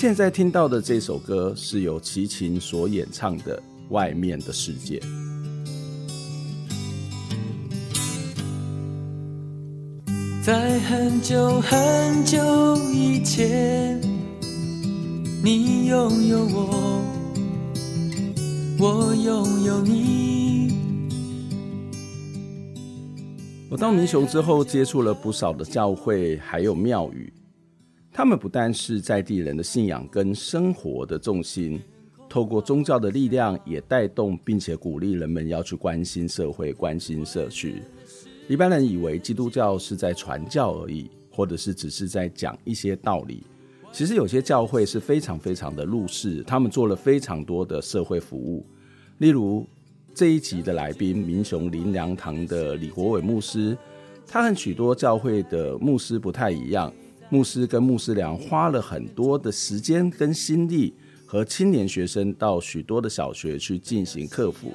现在听到的这首歌是由齐秦所演唱的《外面的世界》。在很久很久以前，你拥有我，我拥有你。我到民雄之后，接触了不少的教会，还有庙宇。他们不但是在地人的信仰跟生活的重心，透过宗教的力量，也带动并且鼓励人们要去关心社会、关心社区。一般人以为基督教是在传教而已，或者是只是在讲一些道理。其实有些教会是非常非常的入世，他们做了非常多的社会服务。例如这一集的来宾，民雄林良堂的李国伟牧师，他和许多教会的牧师不太一样。牧师跟牧师良花了很多的时间跟心力，和青年学生到许多的小学去进行课辅，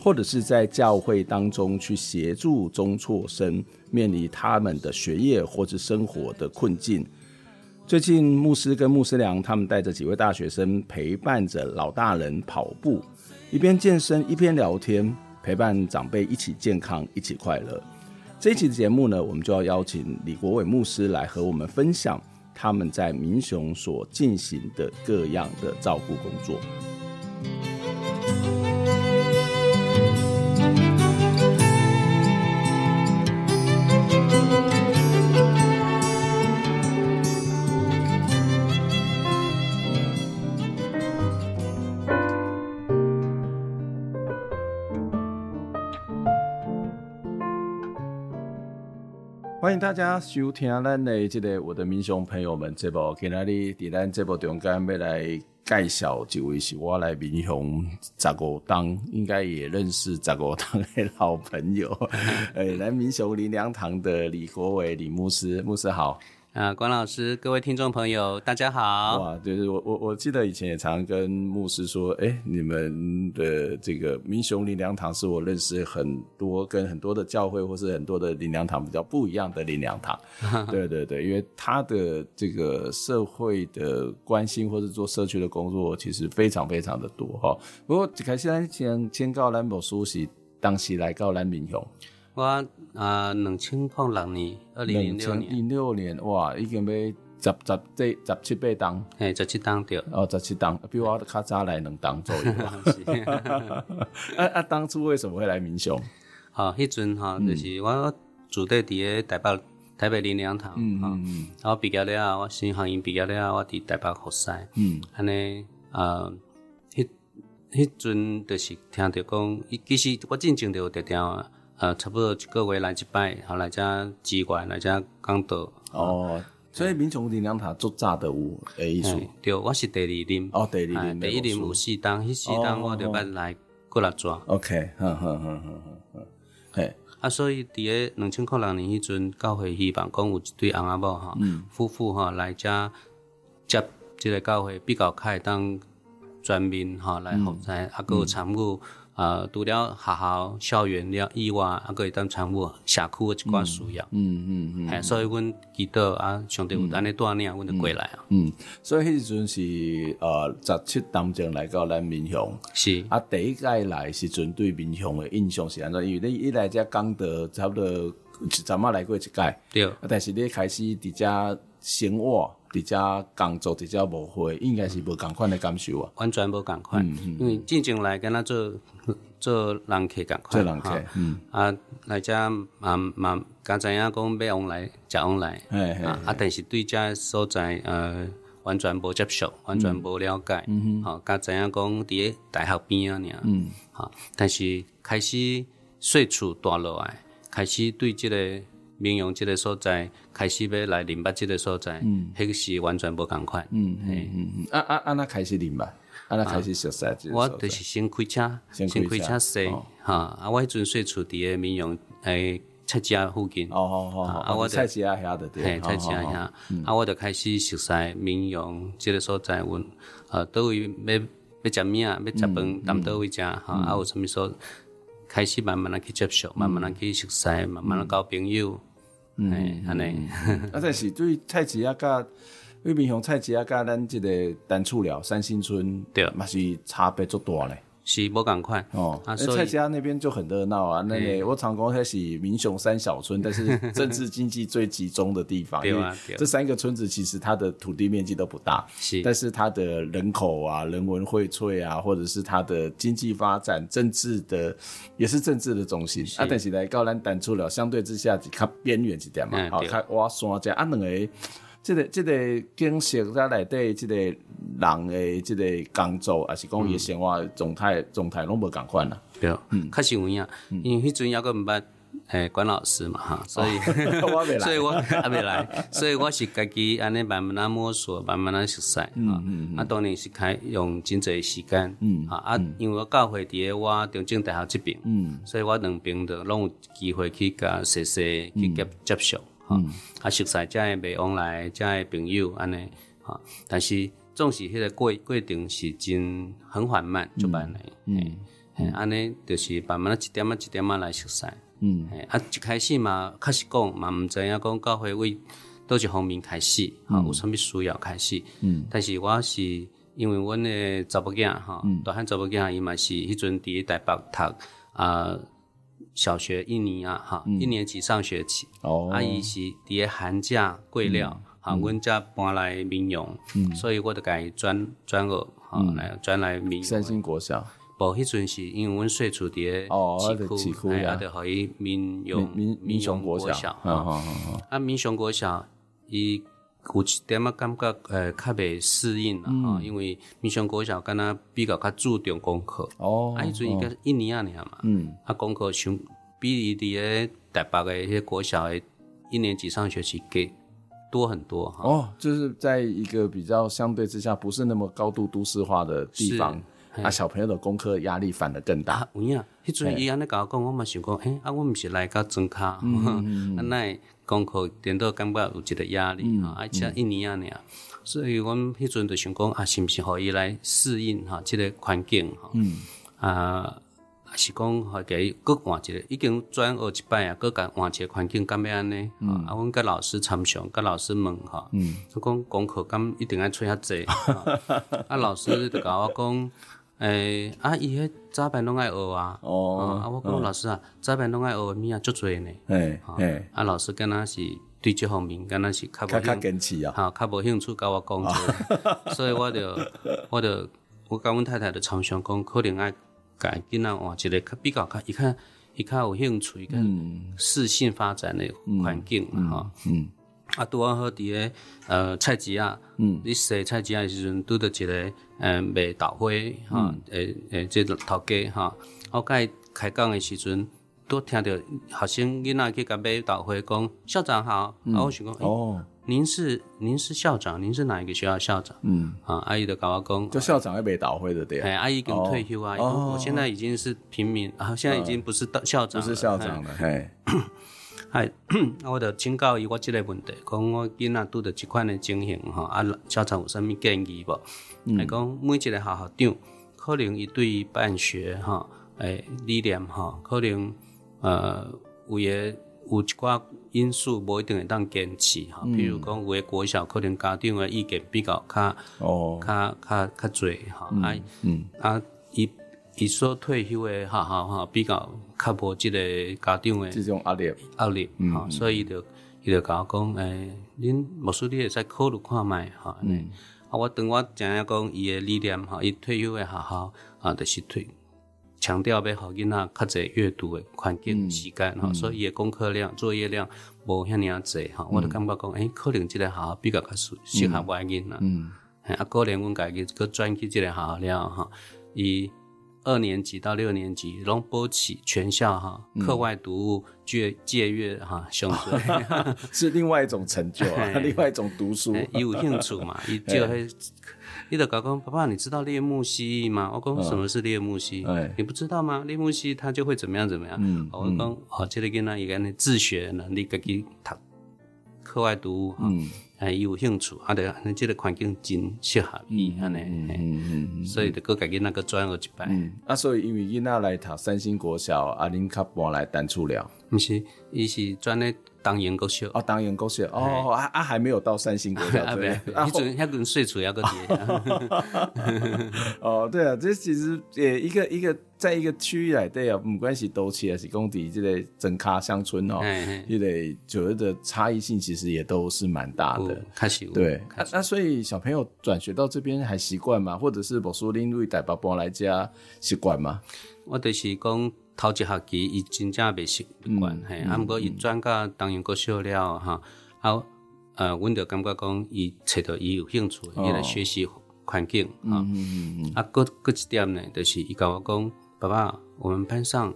或者是在教会当中去协助中辍生面临他们的学业或者生活的困境。最近，牧师跟牧师良他们带着几位大学生，陪伴着老大人跑步，一边健身一边聊天，陪伴长辈一起健康，一起快乐。这一期的节目呢，我们就要邀请李国伟牧师来和我们分享他们在民雄所进行的各样的照顾工作。欢迎大家收听咱的这个我的民雄朋友们这部，今天哩在咱这部中间要来介绍一位是我来民雄十五当，应该也认识十五当的老朋友，诶，来民雄林良堂的李国伟李牧师，牧师好。啊，管老师，各位听众朋友，大家好。哇，就是我我我记得以前也常常跟牧师说，哎、欸，你们的这个民雄林良堂是我认识很多跟很多的教会或是很多的林良堂比较不一样的林良堂。对对对，因为他的这个社会的关心或是做社区的工作，其实非常非常的多哈。不过开始咱先先告兰博书是当时来告兰民雄。我啊，两千零六年，二零零六年，零六年哇，已经要十十这十七八当，嘿，十七当对，哦，十七当，比我较早来两当左右。啊啊，当初为什么会来民雄？啊，迄阵哈，就是我住在伫个台北台北林良堂，嗯嗯嗯，然后毕业了，我新航营毕业了，我伫台北服侍，嗯，安尼啊，迄迄阵就是听着讲，其实我进前就有定定啊。呃，差不多一个月来一摆，好来遮机关来遮讲道。哦，所以民雄灵粮堂做炸的有诶意思。对，我是第二任。哦，第二任。第一任有四当，迄四当我就捌来过来抓。OK，哼哼哼哼哼，嘿。啊，所以伫个两千零六年迄阵，教会希望讲有一对翁仔某哈，夫妇哈来遮接即个教会比较开当全面哈来服侍，啊，搁有参与。呃，除了学校校园了以外，还可以当参与社区的一寡需要。嗯嗯嗯。哎，所以阮记得啊，上帝有安尼带领，阮就过来啊。嗯，所以迄时阵是呃十七当中来到咱闽雄。是。啊，第一届来是针对闽雄的印象是安怎？因为你一来遮讲的差不多一阵仔来过一届。对。啊，但是你开始伫遮生活，伫遮工作，伫遮无会，应该是无共款的感受啊。完全无共款。嗯嗯。因为进前来跟他做。做人客共款，做人客，嗯啊，来遮嘛嘛，刚知影讲要往来，食往来，啊啊，但是对遮所在，呃，完全无接受，完全无了解，嗯好，甲知影讲伫个大学边啊，尔，嗯，好，但是开始岁数大落来，开始对即个民雄即个所在，开始要来林北即个所在，嗯，迄个是完全无共款，嗯嗯嗯，啊啊啊，那开始林北，啊那开始熟悉，我就是先开车，先开车驶，哈，啊，我迄阵岁数伫个民雄诶。菜市附近，哦哦哦，啊，我菜市啊遐的对，嘿，菜市啊遐，啊，我就开始熟悉民雄即个所在，阮呃，倒位要要食物啊，要食饭，踮倒位食，哈，啊，有啥物所，开始慢慢啊去接受，慢慢啊去熟悉，慢慢啊交朋友，嗯，安尼，啊，这是对菜市啊甲，因为民雄菜市啊甲咱即个单厝寮三星村，对，嘛是差别足大咧。是无共款哦，啊，蔡家那边就很热闹啊。那个我常讲它是民雄三小村，但是政治经济最集中的地方。对啊，这三个村子其实它的土地面积都不大，是，但是它的人口啊、人文荟萃啊，或者是它的经济发展、政治的也是政治的中心。啊，但是来高兰单出了，相对之下就较边缘一点嘛。好，看哇，山这啊两个。这个即个景色在内底，即个人的即个工作，还是讲伊生活状态状态拢无共款啦。对，嗯，确实有影，因为迄阵抑阁毋捌诶管老师嘛哈，所以 所以我还 未来，所以我是家己安尼慢慢啊摸索，慢慢啊熟悉。嗯嗯，啊当然是开用真侪时间。嗯。啊啊，因为我教会伫诶我中正大学这边，嗯，所以我两边都拢有机会去甲细细去接接受。嗯，啊，熟悉遮个袂往来，遮个朋友安尼，哈，但是总是迄个过过程是真很缓慢，就慢来，嗯，安尼就是慢慢一点啊一点啊来熟悉，嗯，啊，一开始嘛，确实讲嘛，毋知影讲教会为倒一方面开始，哈，有啥物需要开始，嗯，但是我是因为阮诶查某囝，哈，大汉查某囝伊嘛是迄阵伫台北读，啊。小学一年啊，哈，一年级上学期，阿姨是伫个寒假过了，哈，阮才搬来民雄，所以我就改转转学，哈，来转来民雄。三星国小，无，迄阵是因为阮细厝伫个市区，哎，就互伊民雄民民雄国小，哈，啊，民雄国小伊。有一点仔感觉，呃，较袂适应啦，哈，因为民雄国小敢若比较较注重功课，哦，啊，迄阵伊个一年啊年嘛，嗯，啊，功课相比伊伫个台北个迄个国小诶一年级上学期给多很多，哈，哦，就是在一个比较相对之下不是那么高度都市化的地方，啊，小朋友的功课压力反而更大，有影，迄阵伊安尼甲我讲，我嘛想讲，诶，啊，我毋是来甲庄卡，啊，奈。功课颠倒感觉有一个压力哈，而且一年啊年，所以阮迄阵就想讲啊，是毋是互伊来适应哈，即个环境哈，啊，是讲互伊搁换一个，已经转学一摆啊，搁甲换一个环境，敢要安尼？啊，阮甲老师参详，甲老师问哈，佢讲功课敢一定爱出遐济，啊，老师就甲我讲。诶，啊，伊迄早班拢爱学啊，哦，啊，我讲老师啊，早班拢爱学物啊，足侪呢，诶，诶，啊，老师敢若是对即方面敢若是较无较无兴趣甲我讲，所以我就，我就，我甲阮太太就常常讲，可能爱甲囡仔换一个较比较较，伊较，伊较有兴趣，跟适性发展的环境，哈，嗯。啊，拄啊好伫个呃菜市啊，嗯，你洗菜市啊诶时阵，拄着一个呃卖豆花哈，诶诶，即个头家哈，我甲伊开讲诶时阵，都听到学生囡仔去甲买豆花，讲校长好，啊，我想讲哦，您是您是校长，您是哪一个学校校长？嗯，啊，阿姨就甲我讲，就校长要卖豆花的对，哎，阿姨已经退休啊，我现在已经是平民，啊，现在已经不是校长，不是校长了，嘿。哎，我就请教伊我即个问题，讲我囡仔拄着即款诶情形吼，啊，校长有啥物建议无？来讲、嗯、每一个校校长，可能伊对于办学吼，诶理念吼，可能呃有诶有一寡因素无一定会当坚持吼，比如讲有诶国小可能家长诶意见比较较哦，较较较侪吼，啊嗯啊伊。伊所退休诶，学校哈比较较无即个家长诶，即种压力。压力，哈，所以伊就伊就甲我讲，诶，恁牧师你会使考虑看卖，哈，啊，我当我知影讲伊诶理念，哈，伊退休诶学校啊，就是退强调要互囡仔较侪阅读的环境时间哈，所以伊的功课量、作业量无遐尔侪哈，我就感觉讲，诶，可能即个学校比较较适适合我囡仔，嗯，啊，可能阮家己搁转去即个学校了哈，以二年级到六年级拢补齐全校哈，课外读物借借阅哈，上课 是另外一种成就，另外一种读书，伊有兴趣嘛，伊就会。伊就讲讲，爸爸，你知道猎木蜥吗？我讲什么是猎木蜥？嗯、你不知道吗？猎木蜥它就会怎么样怎么样？嗯、我讲哦，这个囡仔伊个呢自学能力，家己读课外读物哈，哎，伊有兴趣，啊，对，那这个环境真适合伊安尼，嗯嗯嗯，所以就搁家己那个转学一摆。嗯，啊，所以因为囡仔来读三星国小，啊，恁较搬来单厝了。毋是，伊是转咧。当阳国小哦，当阳国小哦，啊啊，还没有到三星国小 对，迄阵遐阵岁数要个叠。哦，对啊，这其实也一个一个在一个区域来对啊，不管是都市还是工地，这个整卡乡村哦，因为觉得差异性其实也都是蛮大的。开始对，那所以小朋友转学到这边还习惯吗？或者是无说恁为大爸爸来家习惯吗？我就是讲。头一学期伊真正袂习惯，嘿，啊，毋过伊转到当然国小了哈，啊，呃，阮就感觉讲伊找到伊有兴趣伊来学习环境哈，啊，搁搁一点呢，就是伊甲我讲，爸爸，我们班上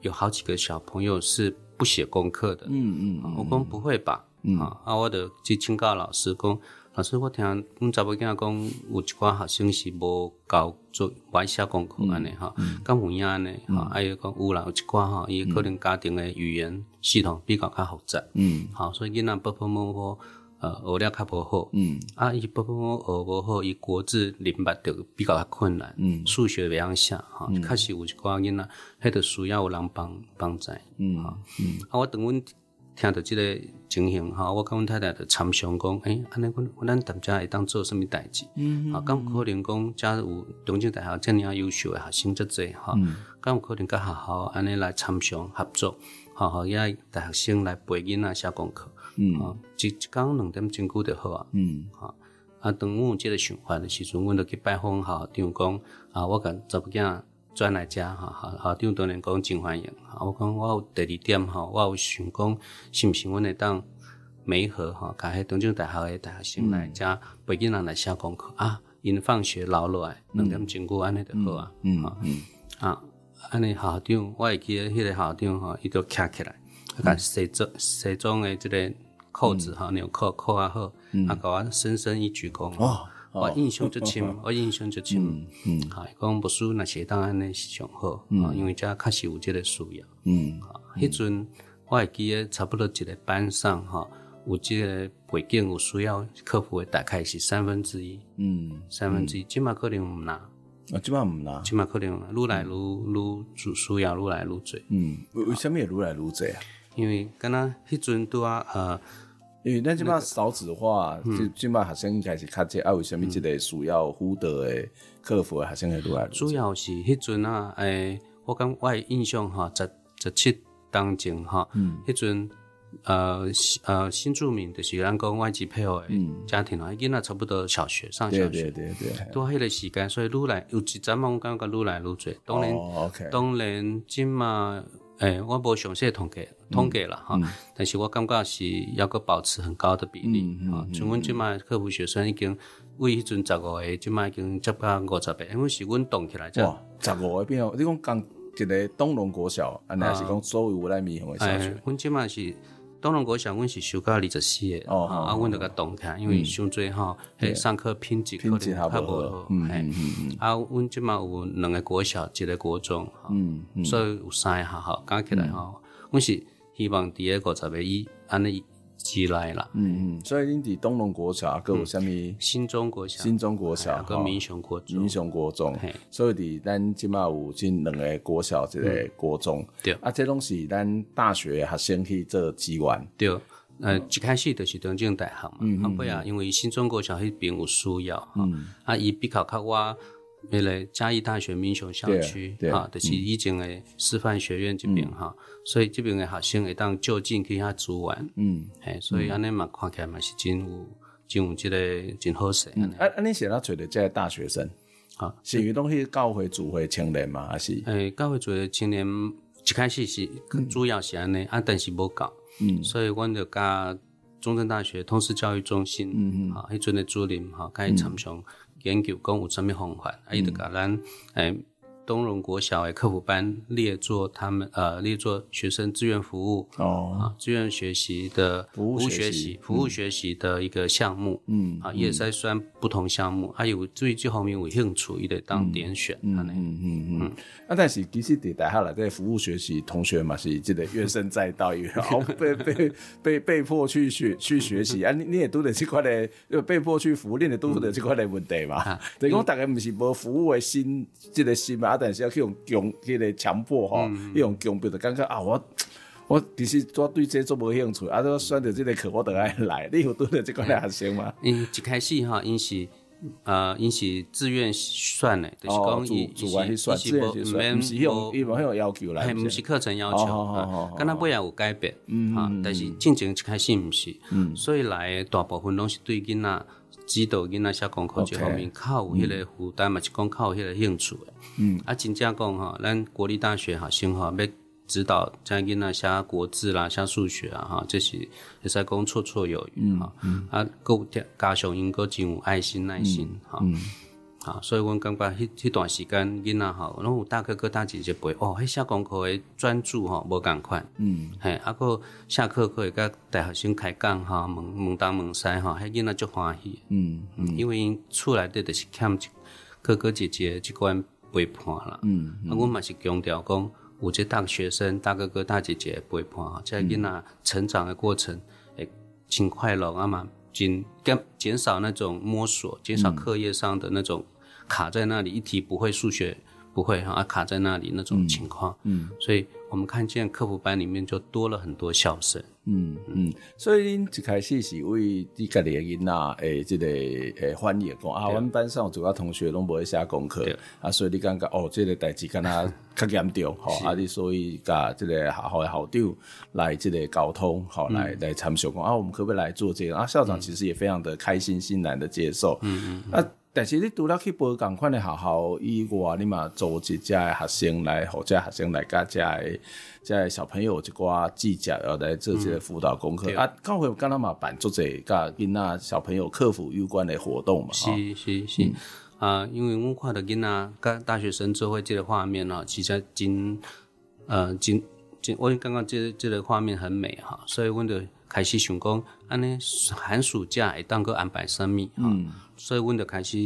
有好几个小朋友是不写功课的，嗯嗯，我讲不会吧，啊，啊，我就去请教老师讲。老师，我听阮查某囝仔讲，有一寡学生是无交做爱写功课安尼吼，敢有影安尼哈，还有讲有啦，有一寡吼，伊可能家庭诶语言系统比较较复杂，嗯，好，所以囡仔不不摸摸，呃，学了较无好，嗯，啊，伊不不摸学无好，伊国字认捌着比较较困难，嗯，数学袂晓写，哈，确实有一寡囡仔，迄个需要有人帮帮助，嗯，嗯，啊，我等阮。听到即个情形吼，我跟阮太太就参详讲，诶，安尼阮阮咱大家会当做什物代志？嗯，啊，咁可能讲，假如有中正大学这样优秀诶学生遮侪哈，咁有可能甲学校安尼来参详合作，好好也大学生来陪囡仔写功课，嗯，一一讲两点钟久就好啊，嗯，啊，啊，当阮有即个想法诶时阵，阮就去拜访校长讲，啊，我甲查某囝。转来遮哈，校校长当然讲真欢迎。我讲我有第二点哈，我有想讲，是毋是阮会当媒合哈，甲迄东京大学的大学生来遮陪囡仔来写功课啊，因放学留落来两点钟过安尼就好啊。嗯嗯啊，安尼校长，我会记得迄个校长哈，伊都站起来，甲西装西装的即个扣子哈，纽扣扣啊好，啊甲我深深一鞠躬。我印象就深，我印象就深。嗯，哈，讲不输那些档案呢是上好，啊，因为这确实有这个需要。嗯，哈，迄阵我会记得差不多一个班上哈，有这个背景有需要克服的大概是三分之一。嗯，三分之一，起码可能唔拿。啊，起码唔拿。起码可能愈来愈愈主需要愈来愈多。嗯，为为什么也愈来愈多啊？因为刚刚迄阵都啊呃。因为咱即摆少子化，即即摆学生应该是较济，啊，为虾米即个需要辅导诶克服诶学生会愈来愈多？主要是迄阵啊，诶，我感我诶印象哈，十十七当前哈，迄阵呃呃新住民就是咱讲外籍配偶诶家庭啊，囡仔差不多小学上小学，对对对对，都迄个时间，所以愈来有一阵嘛，我感觉愈来愈侪。当然，当然即嘛。诶、欸，我无详细统计统计了哈，但是我感觉是要个保持很高的比例啊。像阮即卖客服学生已经为迄阵十五个，即卖已经接近五十个，因为是阮动起来。哇，十五个变哦！你讲刚一个东龙国小，啊，还是讲所有来面向的小学？阮即卖是。东龙国小，阮是收到二十四个，啊，阮就甲动起来，因为伤侪吼，迄，上课品质可能较无好，嗯嗯啊，阮即嘛有两个国小，一个国中，嗯，所以有三个学校加起来吼，阮是希望伫个五十个以安尼。起来了，嗯嗯，所以恁伫东龙国小，搁有啥物？新中国小，新中国小，搁民雄国中，民雄国中，所以伫咱即马有进两个国小，一个国中，对，啊，这拢是咱大学学生去做资源，对，呃，一开始就是东京大学嘛，后尾啊，因为新中国小迄边有需要，嗯，啊，伊比较较我。为了嘉义大学民雄校区，哈，就是以前的师范学院这边哈，所以这边的学生会当就近去遐资源，嗯，嘿，所以安尼嘛看起来嘛是真有真有这个真好势。啊，啊，你写到找的这些大学生，啊，是因拢去教会主会青年嘛，还是？诶、欸，教会主会青年一开始是主要是安尼，啊，但是无够，嗯，所以阮就甲中正大学通识教育中心，嗯嗯，好，迄阵的主任哈，甲伊参详研究讲有啥物方法，啊，伊就甲咱诶。东荣国小诶，客服班列作他们呃列作学生志愿服务哦啊，志愿学习的服务学习服务学习的一个项目，嗯啊，也在算不同项目，还有对这方面有兴趣，也得当点选，嗯嗯嗯嗯。啊，但是其实伫大下来在服务学习同学嘛，是这个怨声载道，因 为被被被被迫去学去学习啊，你你也拄着这块的，被迫去服务，你也拄着这块的问题嘛。等 于讲大家不是无服务的心，这个心嘛。但是要去用强，迄个强迫吼，嗯、用强迫就感觉啊，我我其实我对这做无兴趣，啊，我选择这个课我都爱来。你有对着这个来学生吗？嗯，一开始哈，因是呃，因是自愿选的，就是讲伊伊是伊是无毋是用伊无迄种要求来，毋是课程要求啊，敢若尾仔有改变，嗯啊，但是进前一开始毋是，嗯，所以来大部分拢是对囡仔。指导囡仔写功课这方面较有迄个负担嘛，是讲较有迄个兴趣的。嗯，啊，真正讲吼，咱国立大学哈，先吼要指导这囡仔写国字啦、写数学啊，吼，这是会使讲绰绰有余哈。啊，够加上因够真有爱心、耐心哈。啊，所以阮感觉迄迄段时间囡仔吼，拢有大哥哥大姐姐陪哦，迄写功课诶专注吼无共款，嗯，嘿，啊个下课可以甲大学生开讲吼，问问东问西吼，迄囡仔足欢喜，嗯嗯，因为因厝内底就是欠哥哥姐姐即关陪伴啦，嗯，啊，阮嘛是强调讲，有这大学生大哥哥大姐姐陪伴哈，这囡仔成长的过程会真快乐啊嘛。减减减少那种摸索，减少课业上的那种卡在那里，一题不会数学不会哈，卡在那里那种情况。嗯，所以我们看见客服班里面就多了很多笑声。嗯嗯，所以您一开始是为你家里的囡仔诶，这个诶翻译讲啊，我们班上主要同学拢不会写功课，啊，所以你感觉哦，这个代志跟他较严重，吼，啊，你所以甲这个学校的校长来这个沟通，好，来来参详讲啊，我们可不可以来做这个？啊，校长其实也非常的开心欣然的接受。嗯嗯，啊，但是你除了去报共款的学校以外，你嘛组织遮的学生来，或者学生来加这个。在小朋友一寡记者要来做这个辅导功课、嗯、啊，刚会跟他们办做这个跟那小朋友课辅有关的活动嘛？是是是、嗯、啊，因为我看到跟那跟大学生做会这个画面啊，其实真呃真真，我刚刚这这个画面很美哈，所以我就开始想讲，安尼寒暑假会当个安排什么哈？嗯所以，阮就开始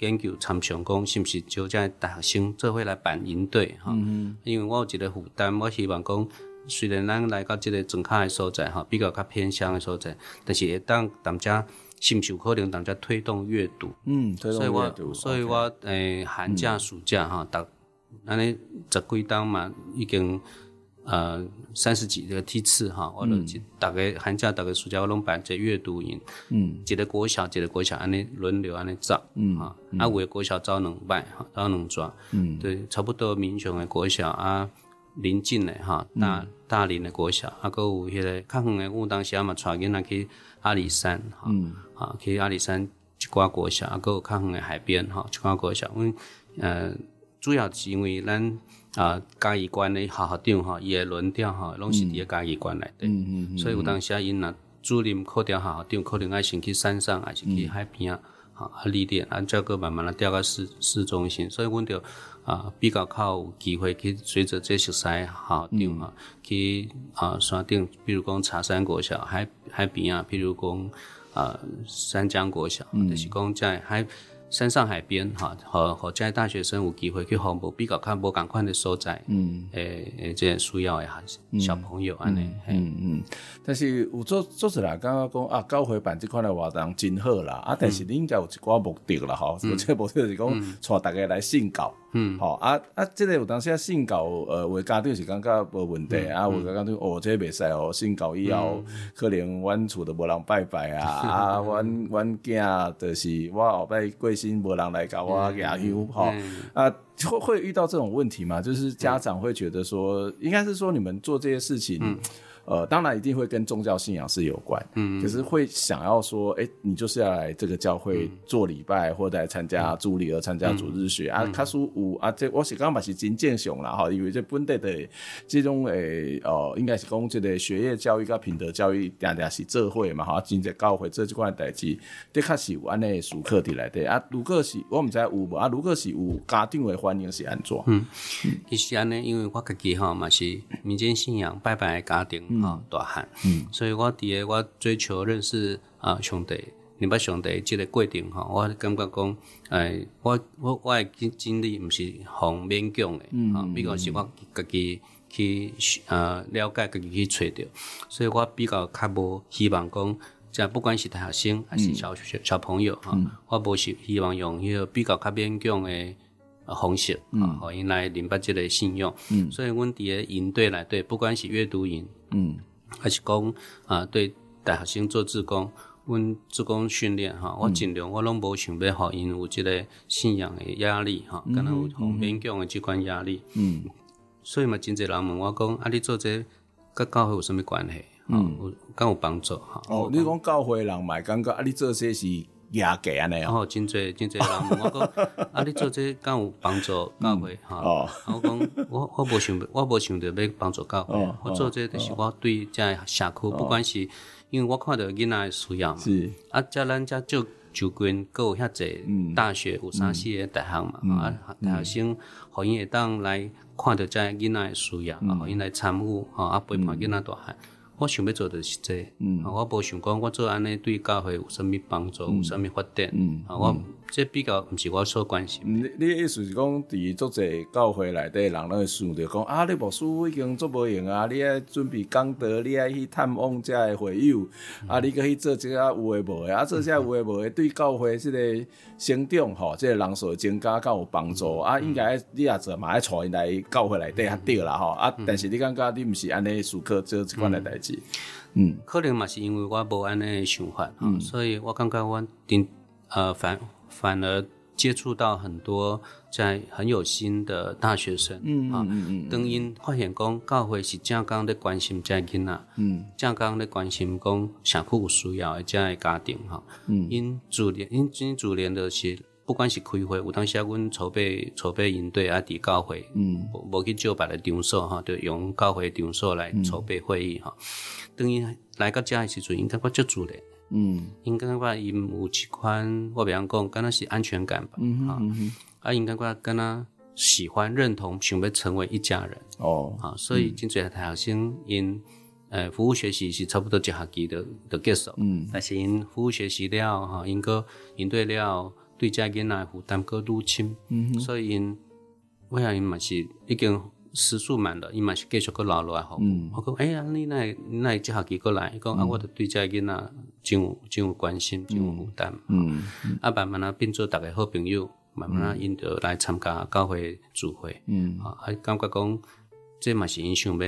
研究参详讲，是毋是招遮大学生做伙来办营队哈？嗯嗯，因为我有一个负担，我希望讲，虽然咱来到即个庄卡的所在哈，比较较偏乡的所在，但是会当大家是毋是有可能大家推动阅读？嗯，推动阅读。所以我诶寒假暑假哈，逐安尼十几档嘛，已经。呃，三十几个梯次哈，我拢就大概寒假、大概暑假，我拢办这阅读营。嗯，一个国小，一个国小，安尼轮流安尼招。嗯啊，啊，有的国小招两摆，哈，招两转。嗯，对，差不多民雄的国小啊，临近的哈，大大林的国小，啊，搁有迄个较远的，我当时啊嘛带囡仔去阿里山，哈，啊，去阿里山一寡国小，啊，搁有较远的海边，哈，一寡国小，阮呃，主要是因为咱。啊，嘉义县的校校长吼，伊的轮调吼，拢是伫个嘉义县内底，所以有当时啊，因若主任考调校校长，可能爱先去山上，还是去海边啊，啊历练，啊，再个慢慢的调到市市中心，所以阮就啊比较较有机会去随着这熟悉校校长哈，去啊山顶，比如讲茶山国小，海海边啊，比如讲啊三江国小，就是讲在海。山上海边哈，和和在大学生有机会去访问比较看无共款的所在，嗯，诶诶，这些需要的哈小朋友安尼，嗯嗯，但是有做做出来刚刚讲啊，教会办这款的活动真好啦，啊，但是你应该有一寡目的啦，哈，这个目的就是讲带大家来信教，嗯，好啊啊，这个有当时啊信教，呃，为家长是感觉无问题啊，为家长哦，这袂使哦，信教以后可能阮厝都无人拜拜啊，啊，阮阮囝就是我后摆过。心无人来搞我牙优哈啊，会会遇到这种问题吗？就是家长会觉得说，应该是说你们做这些事情，呃，当然一定会跟宗教信仰是有关，嗯，可是会想要说，哎、欸，你就是要来这个教会做礼拜，嗯、或者来参加主礼，而参加主日学、嗯、啊。卡苏五啊，这我是刚刚嘛是真正常啦哈，因为这本地的这种诶，哦、呃，应该是讲这个学业教育跟品德教育定定是做伙嘛哈，真正教会做这块代志，的确是有安尼熟课的来的啊。如果是我们在有无啊，如果是有家长的欢迎是安怎？嗯，其实安尼，因为我家己哈嘛是民间信仰拜拜的家庭哈大汉，嗯，所以我伫个我追求认识啊上帝，明白上帝即个过程吼，我感觉讲，哎，我我我诶经经历毋是互勉强诶，啊，比较是我家己去呃了解，家己去揣着，所以我比较较无希望讲，即不管是大学生还是小学小朋友哈，我无是希望用迄个比较较勉强的。方式啊，互，因来明白即个信用，嗯，所以阮伫个营队内底，不管是阅读营，嗯，还是讲啊，对大学生做志工，阮志工训练哈，我尽量我拢无想要互因有即个信仰的压力哈，敢若有勉强的即款压力，嗯，所以嘛，真侪人问我讲，啊，你做这甲教会有什么关系？嗯，有敢有帮助哈？哦，你讲教会人嘛，感觉啊，你做这是。压价安尼哦，真侪真侪人问。我讲，啊，你做这敢有帮助？教会哈？我讲，我我无想，我无想着要帮助教会，我做这就是我对这社区，不管是因为我看到囡仔的需要嘛，是。啊，遮咱遮就就近阁有遐济大学有三四个大学嘛，啊，大学生互因会当来看到遮囡仔的需要，啊，互因来参与，啊，陪伴囡仔大汉。我想要做的是这，嗯，我无想讲我做安尼对教会有啥物帮助，有啥物发展，嗯，我这比较毋是我所关心。你你意思是讲，伫足侪教会内底人拢会想着讲啊，你牧师已经做无用啊，你爱准备讲道，你爱去探望遮个会友，啊，你可去做这个有诶无诶，啊，做这有诶无诶，对教会即个成长吼，这个人数增加较有帮助，啊，应该你也做嘛爱带因来教会内底较对啦吼，啊，但是你感觉你毋是安尼思考做即款诶代志。嗯，可能嘛是因为我无安尼想法，嗯，所以我感觉我顶呃反反而接触到很多在很有心的大学生，嗯嗯嗯，等因发现讲教会是正刚在关心这囡仔，嗯，正刚在关心讲社区有需要的这样的家庭哈，嗯，因主联因今主联的是。不管是开会，有当时啊，阮筹备筹备营队啊，伫教会，嗯，无无去招别的场所哈，就用教会场所来筹备会议哈。等于来到遮的时阵，应该我足自然，嗯，应该我因有一款我比方讲，敢若是安全感吧，嗯嗯啊，应该我敢若喜欢认同，想要成为一家人，哦，啊，所以真侪大学生因呃服务学习是差不多一学期的的结束，嗯，但是因服务学习了哈，因个应对了。对家囡仔负担过度轻，嗯、哼。所以因我想因嘛是已经时数满了，伊嘛是继续搁留落来吼。嗯、我讲哎呀，你那那一学期过来，伊讲、嗯、啊，我着对家囡仔真有真有关心，真有负担。嗯，啊慢慢啊变做大家好朋友，慢慢啊因着来参加教会聚会。嗯，啊感觉讲这嘛是因想要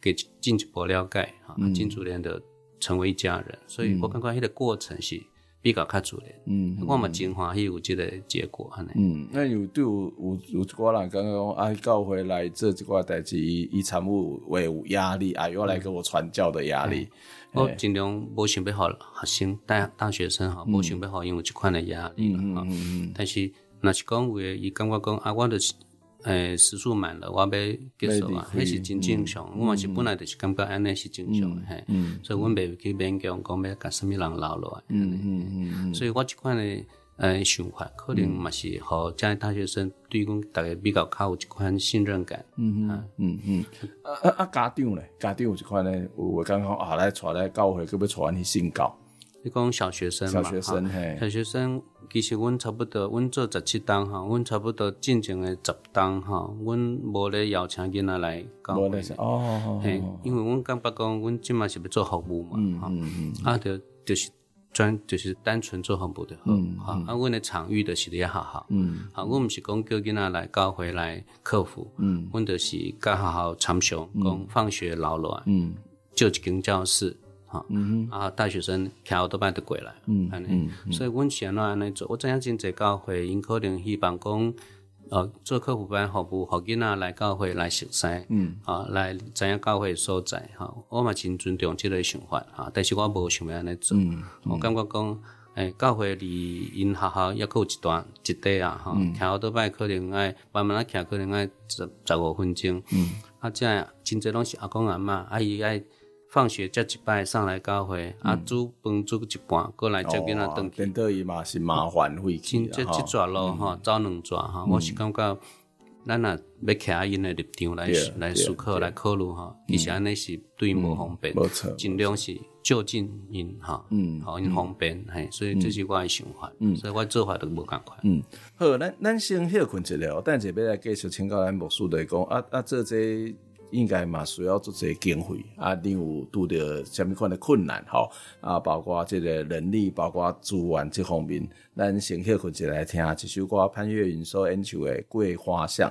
给进一步了解，哈、嗯，进逐渐的成为一家人。所以我感觉迄个过程是。比较较自然，嗯，我嘛真欢喜有即个结果安尼。嗯，那有对有有有一寡人刚刚讲啊，教会来做一寡代志，伊伊参与会有压力，啊，又来给我传教的压力。我尽量无想要互学生大大学生吼，无想要互因有即款的压力嗯嗯嗯。但是若是讲为伊感觉讲啊，我就是。诶，时速慢了，我要结束啊，那是真正常。我嘛是本来就是感觉安尼是正常的，嘿，所以阮袂去勉强讲要甲什么人留落来。嗯嗯嗯，所以我即款诶诶想法，可能嘛是和这大学生对阮大家比较较有一款信任感。嗯嗯嗯嗯。啊啊啊！家长咧，家长有一款咧，有刚刚啊来带来教会，可不可以带去信教？你讲小学生嘛？小学生，嘿，小学生。其实阮差不多，阮做十七档哈，阮差不多进前的十档哈，阮无咧邀请囡仔来教会哦，嘿，因为阮感觉讲，阮即嘛是要做服务嘛，嗯嗯嗯，啊，就就是专就是单纯做服务的，嗯，好，啊，阮的场域就是咧学校，嗯，啊，阮毋是讲叫囡仔来教回来克服，嗯，阮就是甲学校参详，讲放学留落来，嗯，就一间教室。啊，大学生跳都办得过来，嗯，嗯，所以阮是安怎安尼做，我知影真侪教会，因可能希望讲，呃做客服班服务，互囡仔来教会来熟悉，嗯，啊，来知影教会所在，哈，我嘛真尊重这个想法，哈，但是我无想要安尼做，嗯嗯、我感觉讲，诶、欸，教会离因学校抑搁有一段一地啊，哈，骑好多摆可能爱慢慢啊骑，可能爱十十五分钟，嗯，啊，即真侪拢是阿公阿嬷，啊伊爱。放学接一摆上来教会，嗯、啊煮饭煮一半，过来接囡仔转去。等到伊嘛是麻烦费气啊！这这抓咯哈，走两抓哈，我是感觉咱若要徛因的立场来来思考来考虑哈，其实安尼是对无方便，无错，尽量是就近因哈，嗯，好因方便，嘿，所以这是我的想法，嗯，所以我做法都无共款，嗯，好，咱咱先休困一下，等下要来继续请教咱牧师来讲，啊啊，这这。应该嘛需要做些经费啊，你有拄着什么款的困难吼啊，包括即个人力，包括资源这方面，咱先休困一下来听一首歌，潘越云所演唱的《桂花香》。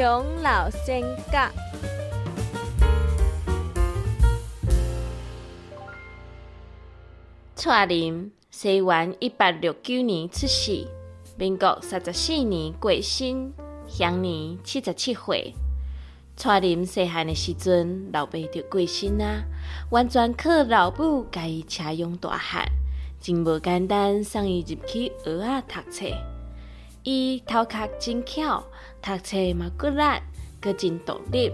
熊老仙甲，蔡林，西元一八六九年出世，民国三十四年过身，享年七十七岁。蔡林细汉的时阵，老爸就过身啊，完全靠老母家己车养大汉，真无简单，送伊入去学校读册。伊头壳真巧。读册嘛骨力，阁真独立，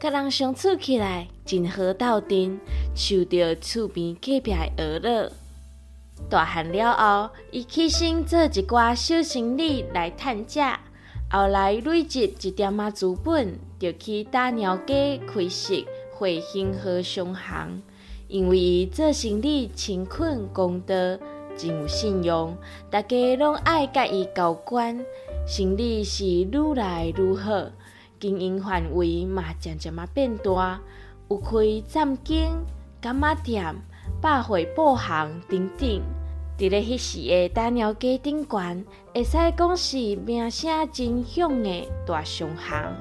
甲人相处起来真好斗阵，受到厝边隔壁的呵乐。大汉了后，伊起身做一寡小生意来趁食，后来累积一点仔资本，就去大鸟街开设汇兴和商行。因为伊做生意勤恳公德，真有信用，大家拢爱甲伊交关，生意是愈来愈好，经营范围嘛渐渐啊变大，有开站经、柑仔店、百货布行等等。伫咧迄时的大鸟街顶悬，会使讲是名声真响的大商行。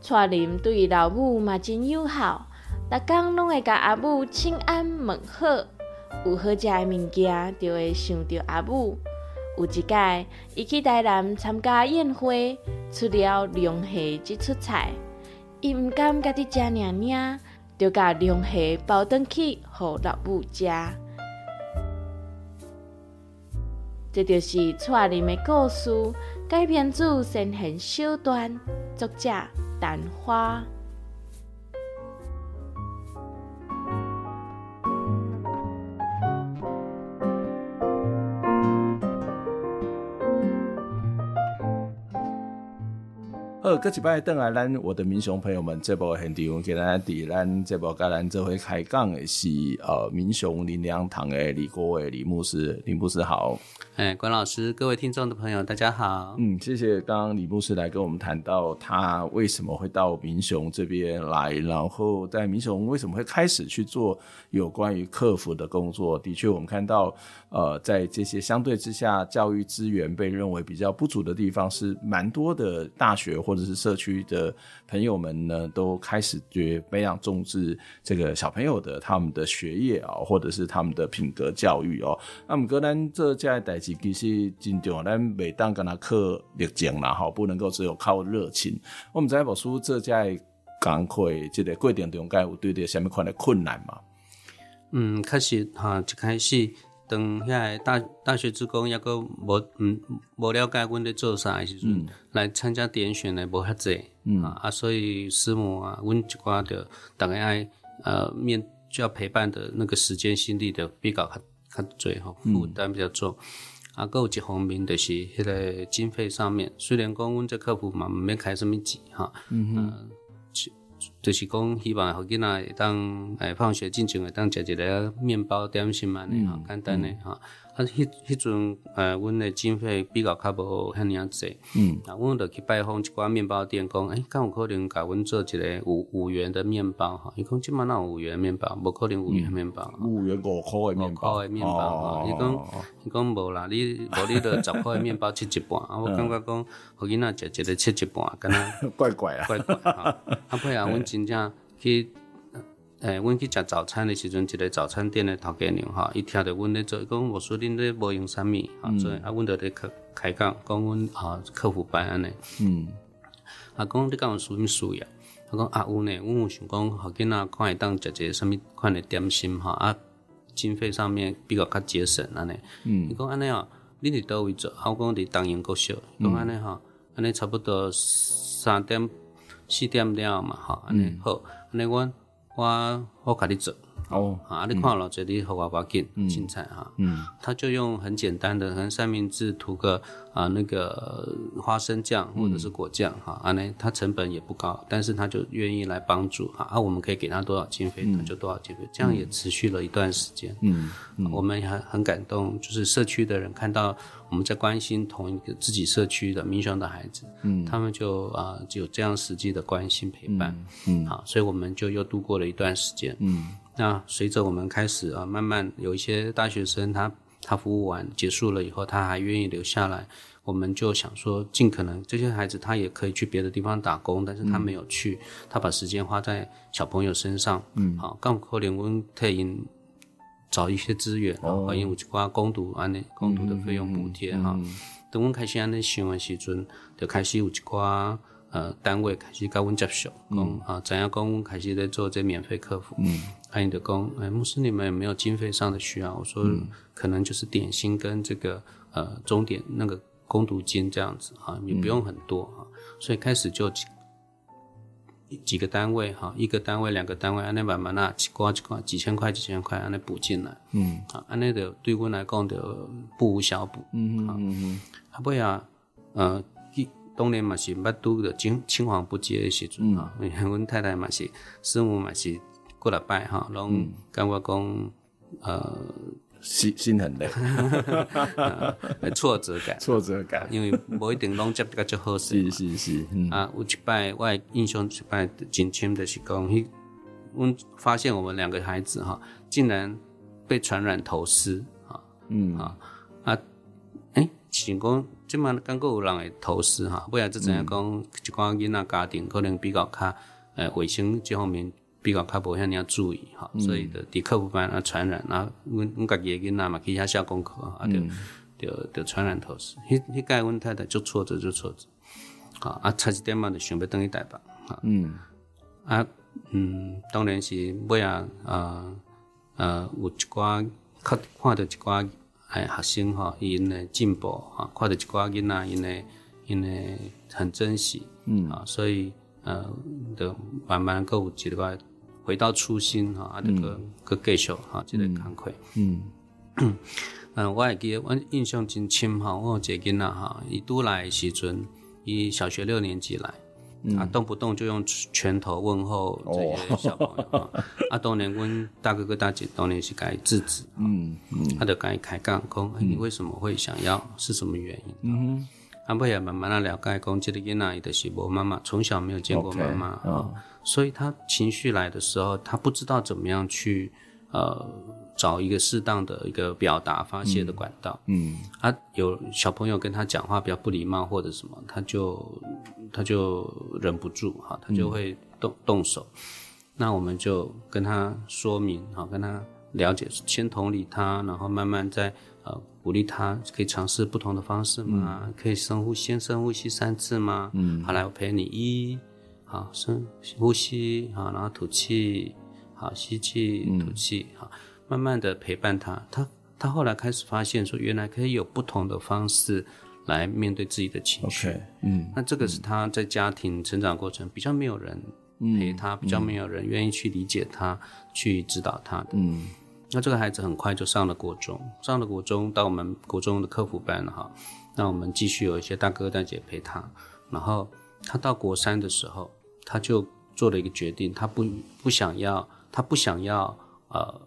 蔡林对老母嘛真友好，逐工拢会甲阿母请安问好，有好食的物件就会想着阿母。有一届，伊去台南参加宴会，出了龙虾这出菜，伊毋甘家己食尔尔，就甲龙虾包转去，互老母食。这就是带林的故事，改编自先贤小段，作者丹花。好，搁一摆转来，咱我的民雄朋友们，这部现场给咱伫咱这部甲咱做伙开讲的是呃民雄林良堂的李国伟李牧师，李牧师好。哎，关老师，各位听众的朋友，大家好。嗯，谢谢刚刚李牧师来跟我们谈到他为什么会到民雄这边来，然后在民雄为什么会开始去做有关于客服的工作。的确，我们看到，呃，在这些相对之下，教育资源被认为比较不足的地方，是蛮多的大学或是社区的朋友们呢，都开始觉非常重视这个小朋友的他们的学业啊，或者是他们的品格教育哦。那么，格兰这在代志。其实真重要，咱每当跟他靠热情啦，哈，不能够只有靠热情。我们在宝书这在刚开这个过程中，该有对对什么款的困难嘛？嗯，开始哈，一开始当遐大大学职工，抑阁无嗯无了解阮咧做啥的时阵，嗯、来参加点选的无遐济，嗯。啊，所以师母啊，阮一寡的大概爱呃面就要陪伴的那个时间心力的比较较较侪吼，负担比较重。嗯啊，搁有一方面就是迄个经费上面，虽然讲阮这客服嘛毋免开什么钱哈，嗯就是讲希望互囡仔会当诶放学进前会当食一个面包点心安尼吼，简单诶哈。啊，迄迄阵，呃，阮的经费比较较无遐尔啊济，嗯，啊，阮着去拜访一寡面包店，讲，诶、欸，敢有可能甲阮做一个五五元的面包？哈，伊讲即满哪有五元面包？无可能五元面包。五元五块的面包。五块的面包，哈，伊讲，伊讲无啦，你无你着十块的面包切一半，啊，我感觉讲，互囡仔食一个切一半，敢若 怪怪啊，怪怪，哈，啊，配合阮真正去。诶，阮去食早餐的时阵，一个早餐店的头家娘吼，伊听着阮咧做，伊讲无说恁咧无用啥物，啊，所以啊，阮就咧开开讲，讲阮啊客服班安尼，嗯，啊，讲你敢有啥物需要？啊，讲啊有呢，阮有想讲，互囡仔看会当食一个啥物款的点心吼，啊，经费上面比较较节省安尼，嗯，伊讲安尼哦，恁伫倒位做？啊，我讲伫东阳国小，伊讲安尼吼，安尼差不多三点四点了嘛，吼，安尼好，安尼阮。我我甲你做。哦，啊，你看了这里好啊，不要紧，青菜哈，嗯，他就用很简单的，可能三明治涂个啊那个花生酱或者是果酱哈，啊呢，他成本也不高，但是他就愿意来帮助哈，啊，我们可以给他多少经费，他就多少经费，这样也持续了一段时间，嗯，我们也很很感动，就是社区的人看到我们在关心同一个自己社区的民雄的孩子，嗯，他们就啊有这样实际的关心陪伴，嗯，好，所以我们就又度过了一段时间，嗯。那随着我们开始啊，慢慢有一些大学生他，他他服务完结束了以后，他还愿意留下来，我们就想说，尽可能这些孩子他也可以去别的地方打工，但是他没有去，嗯、他把时间花在小朋友身上，嗯，好，刚可能我们特意找一些资源，哦，欢迎有一寡工读安尼工读的费用补贴哈，等我们开始安尼想的时阵，就开始有一寡。呃，单位开始甲阮接受，讲啊，怎样讲？阮开始在做这免费客服，嗯，阿英就讲，哎，牧师你们有没有经费上的需要？我说，可能就是点心跟这个呃钟点那个工读金这样子哈，也不用很多哈，所以开始就几几个单位哈，一个单位两个单位，安尼慢慢那几挂几挂几千块几千块安尼补进来，嗯，啊，安尼的对阮来讲的不无小补，嗯嗯嗯，啊不呀。呃，当年嘛是捌拄着青青黄不接的时阵哈，因为阮太太嘛是师母嘛是过来拜哈，拢感觉讲呃心心很累，挫折感，挫折感，因为无一定拢接个就好势，是是是，啊，有一摆我印象一摆真深的是讲，迄阮发现我们两个孩子哈，竟然被传染头虱啊，嗯。啊啊，诶，是讲。即嘛感觉有人会投诉哈，尾仔则知影讲一寡囡仔家庭可能比较较呃卫生这方面比较较无遐尔注意哈，所以就伫客服班啊传染啊，阮阮家己诶囡仔嘛去遐写功课啊，就就就传染头虱。迄迄届阮太太就挫折就挫折，啊啊差一点嘛就想要转去台北哈，嗯啊嗯，当然是尾仔啊啊有一寡较看到一寡。哎，学生哈，因诶进步哈，看到一寡囡仔，因诶因诶很珍惜，嗯。啊，所以呃，就慢慢够有一个回到初心哈，啊，这个个继续哈，这个慷慨，嗯。嗯，我会记得我印象真深哈，我有一个囡仔哈，伊拄来的时阵，伊小学六年级来。啊，动不动就用拳头问候这些小朋友、哦、啊！当年问大哥哥大姐当年是该制止，嗯嗯，他就该开杠讲，你为什么会想要？是什么原因？嗯，阿伯也慢慢的了解，讲这个囡仔伊就是无妈妈，从小没有见过妈妈啊，okay, 哦、所以他情绪来的时候，他不知道怎么样去呃。找一个适当的一个表达发泄的管道。嗯，嗯啊，有小朋友跟他讲话比较不礼貌或者什么，他就他就忍不住哈，他就会动、嗯、动手。那我们就跟他说明，哈，跟他了解，先同理他，然后慢慢再呃鼓励他，可以尝试不同的方式嘛？嗯、可以深呼，先深呼吸三次吗？嗯，好，来我陪你一，好深呼吸，好，然后吐气，好吸气吐气，好。慢慢的陪伴他，他他后来开始发现说，原来可以有不同的方式来面对自己的情绪。Okay, 嗯，那这个是他在家庭成长过程比较没有人陪他，嗯、比较没有人愿意去理解他，嗯、去指导他的。嗯，那这个孩子很快就上了国中，上了国中到我们国中的课辅班了哈。那我们继续有一些大哥大姐陪他，然后他到国三的时候，他就做了一个决定，他不不想要，他不想要呃。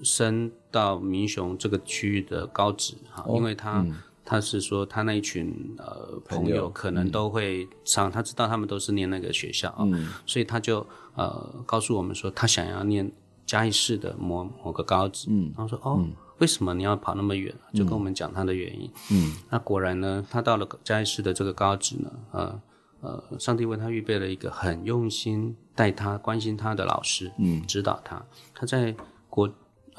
升到民雄这个区域的高职哈，因为他、嗯、他是说他那一群呃朋友可能都会上，嗯、他知道他们都是念那个学校啊，嗯、所以他就呃告诉我们说他想要念嘉义市的某某个高职，嗯，然后说哦，嗯、为什么你要跑那么远？就跟我们讲他的原因，嗯，那果然呢，他到了嘉义市的这个高职呢，呃呃，上帝为他预备了一个很用心带他、关心他的老师，嗯，指导他，他在国。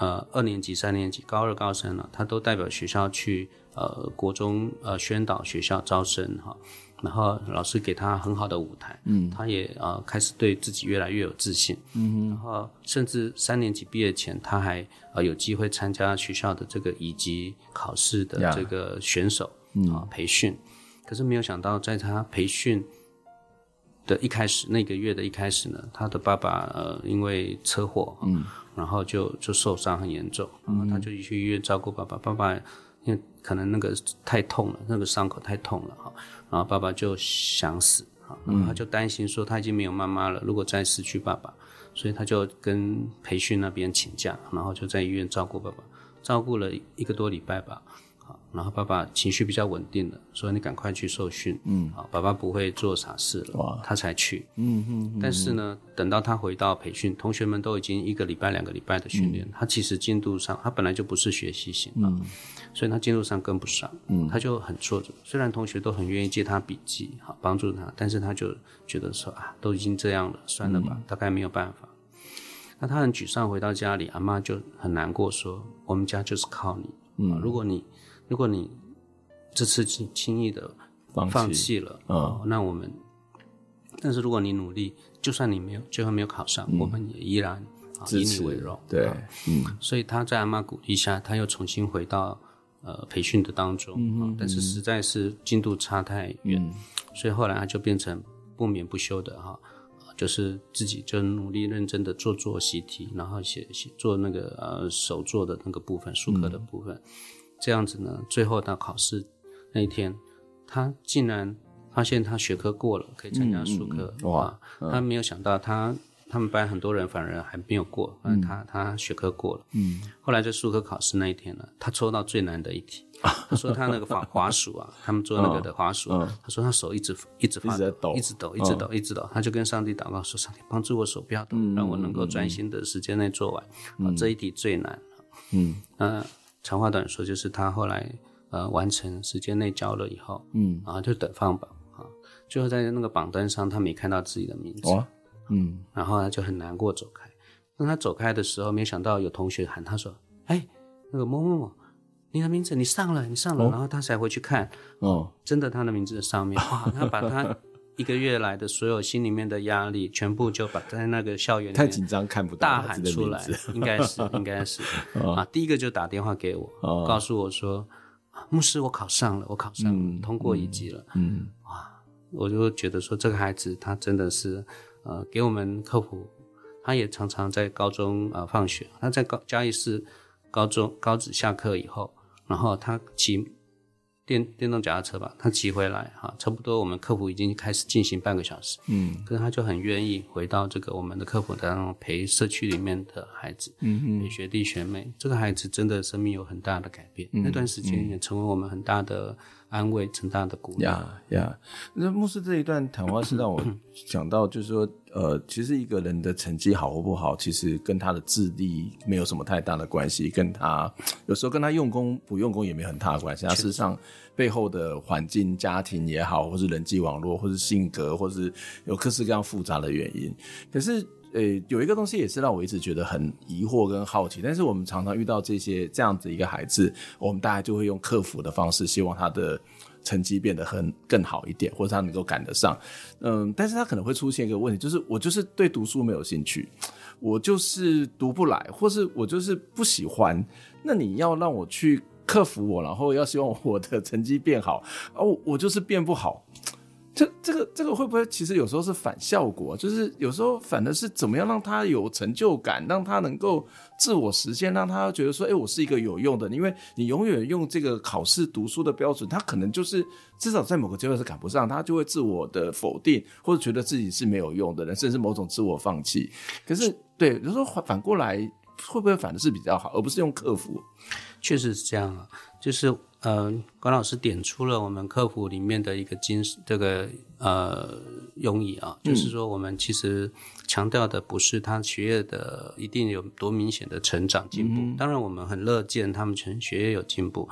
呃，二年级、三年级、高二、高三了，他都代表学校去呃国中呃宣导学校招生哈，然后老师给他很好的舞台，嗯，他也呃开始对自己越来越有自信，嗯，然后甚至三年级毕业前，他还呃有机会参加学校的这个乙级考试的这个选手，嗯。啊培训，可是没有想到在他培训的一开始那个月的一开始呢，他的爸爸呃因为车祸，嗯。然后就就受伤很严重，然后他就去医院照顾爸爸。爸爸因为可能那个太痛了，那个伤口太痛了哈，然后爸爸就想死，然后他就担心说他已经没有妈妈了，如果再失去爸爸，所以他就跟培训那边请假，然后就在医院照顾爸爸，照顾了一个多礼拜吧。然后爸爸情绪比较稳定了，所以你赶快去受训。嗯，好，爸爸不会做傻事了。他才去。嗯嗯。但是呢，等到他回到培训，同学们都已经一个礼拜、两个礼拜的训练，他其实进度上，他本来就不是学习型的，所以他进度上跟不上。嗯，他就很挫折。虽然同学都很愿意借他笔记，好帮助他，但是他就觉得说啊，都已经这样了，算了吧，大概没有办法。那他很沮丧，回到家里，阿妈就很难过，说：“我们家就是靠你。嗯，如果你。”如果你这次轻轻易的放弃了，哦，那我们，但是如果你努力，就算你没有最后没有考上，我们也依然以你为荣。对，嗯，所以他在阿妈鼓励下，他又重新回到呃培训的当中啊，但是实在是进度差太远，所以后来他就变成不眠不休的哈，就是自己就努力认真的做做习题，然后写写做那个呃手做的那个部分，术科的部分。这样子呢，最后到考试那一天，他竟然发现他学科过了，可以参加术科、嗯嗯。哇！他没有想到他。他们班很多人反而还没有过，嗯，他他学科过了，嗯，后来在数科考试那一天呢，他抽到最难的一题，他说他那个滑滑鼠啊，他们做那个的滑鼠，他说他手一直一直发抖，一直抖，一直抖，一直抖，他就跟上帝祷告说：“上帝帮助我手不要抖，让我能够专心的时间内做完。”啊，这一题最难，嗯，那，长话短说，就是他后来呃完成时间内交了以后，嗯，然后就等放榜啊，最后在那个榜单上，他没看到自己的名字。嗯，然后他就很难过走开。当他走开的时候，没想到有同学喊他说：“哎，那个某某某，你的名字你上了，你上了。”然后他才回去看，哦，真的他的名字在上面。哇，他把他一个月来的所有心里面的压力，全部就把在那个校园太紧张看不到大喊出来，应该是应该是啊，第一个就打电话给我，告诉我说：“牧师，我考上了，我考上了，通过一级了。”嗯，哇，我就觉得说这个孩子他真的是。呃，给我们客服，他也常常在高中呃放学，他在高嘉义市高中高职下课以后，然后他骑。电电动脚踏车吧，他骑回来哈，差不多我们客服已经开始进行半个小时，嗯，可是他就很愿意回到这个我们的客服当中陪社区里面的孩子，嗯嗯，陪学弟学妹，这个孩子真的生命有很大的改变，嗯、那段时间也成为我们很大的安慰，很大的鼓励。呀呀，那牧师这一段谈话是让我想到，就是说，呃，其实一个人的成绩好或不好，其实跟他的智力没有什么太大的关系，跟他有时候跟他用功不用功也没很大的关系，他事实上。背后的环境、家庭也好，或是人际网络，或是性格，或是有各式各样复杂的原因。可是，呃，有一个东西也是让我一直觉得很疑惑跟好奇。但是我们常常遇到这些这样子一个孩子，我们大家就会用克服的方式，希望他的成绩变得很更好一点，或者他能够赶得上。嗯，但是他可能会出现一个问题，就是我就是对读书没有兴趣，我就是读不来，或是我就是不喜欢。那你要让我去。克服我，然后要希望我的成绩变好，哦，我就是变不好，这这个这个会不会其实有时候是反效果？就是有时候反的是怎么样让他有成就感，让他能够自我实现，让他觉得说，哎，我是一个有用的。因为你永远用这个考试读书的标准，他可能就是至少在某个阶段是赶不上，他就会自我的否定，或者觉得自己是没有用的人，甚至某种自我放弃。可是，对，有时候反反过来会不会反的是比较好，而不是用克服？确实是这样啊，就是呃，关老师点出了我们客服里面的一个精，这个呃用意啊，就是说我们其实强调的不是他学业的一定有多明显的成长进步，嗯、当然我们很乐见他们成学业有进步，